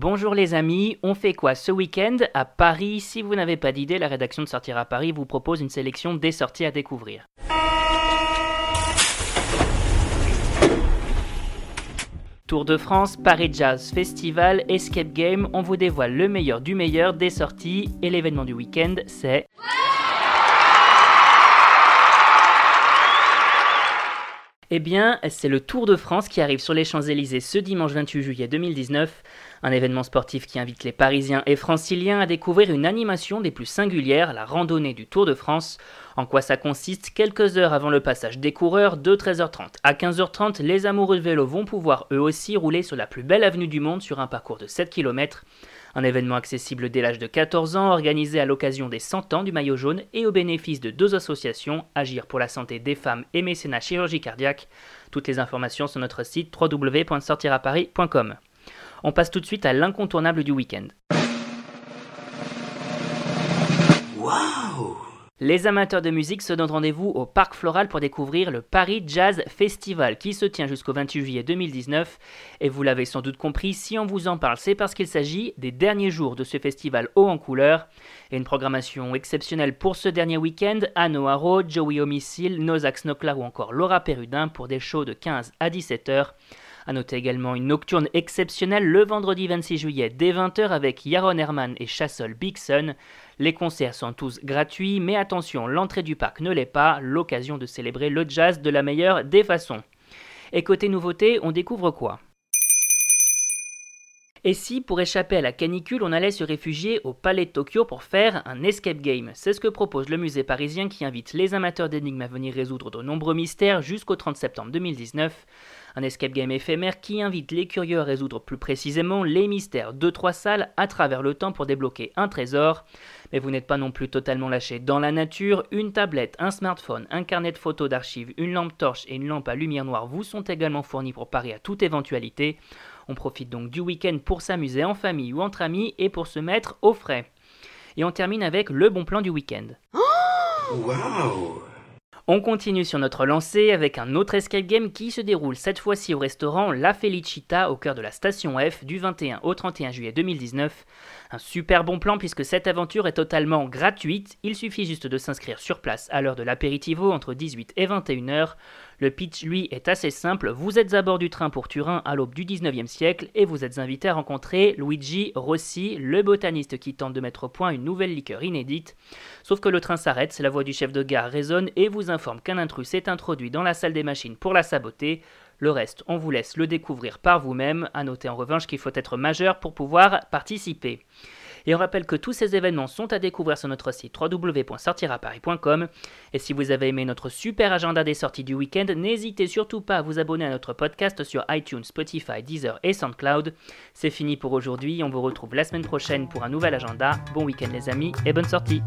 Bonjour les amis, on fait quoi ce week-end à Paris? Si vous n'avez pas d'idée, la rédaction de Sortir à Paris vous propose une sélection des sorties à découvrir. Tour de France, Paris Jazz Festival, Escape Game, on vous dévoile le meilleur du meilleur des sorties et l'événement du week-end c'est... Eh bien, c'est le Tour de France qui arrive sur les Champs-Élysées ce dimanche 28 juillet 2019, un événement sportif qui invite les Parisiens et Franciliens à découvrir une animation des plus singulières, la randonnée du Tour de France. En quoi ça consiste Quelques heures avant le passage des coureurs, de 13h30 à 15h30, les amoureux de vélo vont pouvoir eux aussi rouler sur la plus belle avenue du monde sur un parcours de 7 km. Un événement accessible dès l'âge de 14 ans, organisé à l'occasion des 100 ans du maillot jaune et au bénéfice de deux associations, Agir pour la santé des femmes et Mécénat chirurgie cardiaque. Toutes les informations sur notre site www.sortiraparis.com. On passe tout de suite à l'incontournable du week-end. Les amateurs de musique se donnent rendez-vous au Parc Floral pour découvrir le Paris Jazz Festival qui se tient jusqu'au 28 juillet 2019. Et vous l'avez sans doute compris, si on vous en parle, c'est parce qu'il s'agit des derniers jours de ce festival haut en couleur. Et une programmation exceptionnelle pour ce dernier week-end, Anno Haro, Joey Homicile, Nozax Nokla ou encore Laura Perudin pour des shows de 15 à 17 h a noter également une nocturne exceptionnelle le vendredi 26 juillet dès 20h avec Yaron Herman et Chassol Bigson. Les concerts sont tous gratuits, mais attention, l'entrée du parc ne l'est pas, l'occasion de célébrer le jazz de la meilleure des façons. Et côté nouveauté, on découvre quoi? Et si, pour échapper à la canicule, on allait se réfugier au Palais de Tokyo pour faire un escape game? C'est ce que propose le musée parisien qui invite les amateurs d'énigmes à venir résoudre de nombreux mystères jusqu'au 30 septembre 2019. Un escape game éphémère qui invite les curieux à résoudre plus précisément les mystères de trois salles à travers le temps pour débloquer un trésor. Mais vous n'êtes pas non plus totalement lâché dans la nature. Une tablette, un smartphone, un carnet de photos d'archives, une lampe torche et une lampe à lumière noire vous sont également fournis pour parier à toute éventualité. On profite donc du week-end pour s'amuser en famille ou entre amis et pour se mettre au frais. Et on termine avec le bon plan du week-end. On continue sur notre lancée avec un autre escape game qui se déroule cette fois-ci au restaurant La Felicita au cœur de la station F du 21 au 31 juillet 2019. Un super bon plan puisque cette aventure est totalement gratuite, il suffit juste de s'inscrire sur place à l'heure de l'apéritivo entre 18 et 21 h le pitch, lui, est assez simple. Vous êtes à bord du train pour Turin à l'aube du 19e siècle et vous êtes invité à rencontrer Luigi Rossi, le botaniste qui tente de mettre au point une nouvelle liqueur inédite. Sauf que le train s'arrête, la voix du chef de gare résonne et vous informe qu'un intrus s'est introduit dans la salle des machines pour la saboter. Le reste, on vous laisse le découvrir par vous-même. À noter en revanche qu'il faut être majeur pour pouvoir participer. Et on rappelle que tous ces événements sont à découvrir sur notre site www.sortiraparis.com. Et si vous avez aimé notre super agenda des sorties du week-end, n'hésitez surtout pas à vous abonner à notre podcast sur iTunes, Spotify, Deezer et SoundCloud. C'est fini pour aujourd'hui, on vous retrouve la semaine prochaine pour un nouvel agenda. Bon week-end les amis et bonne sortie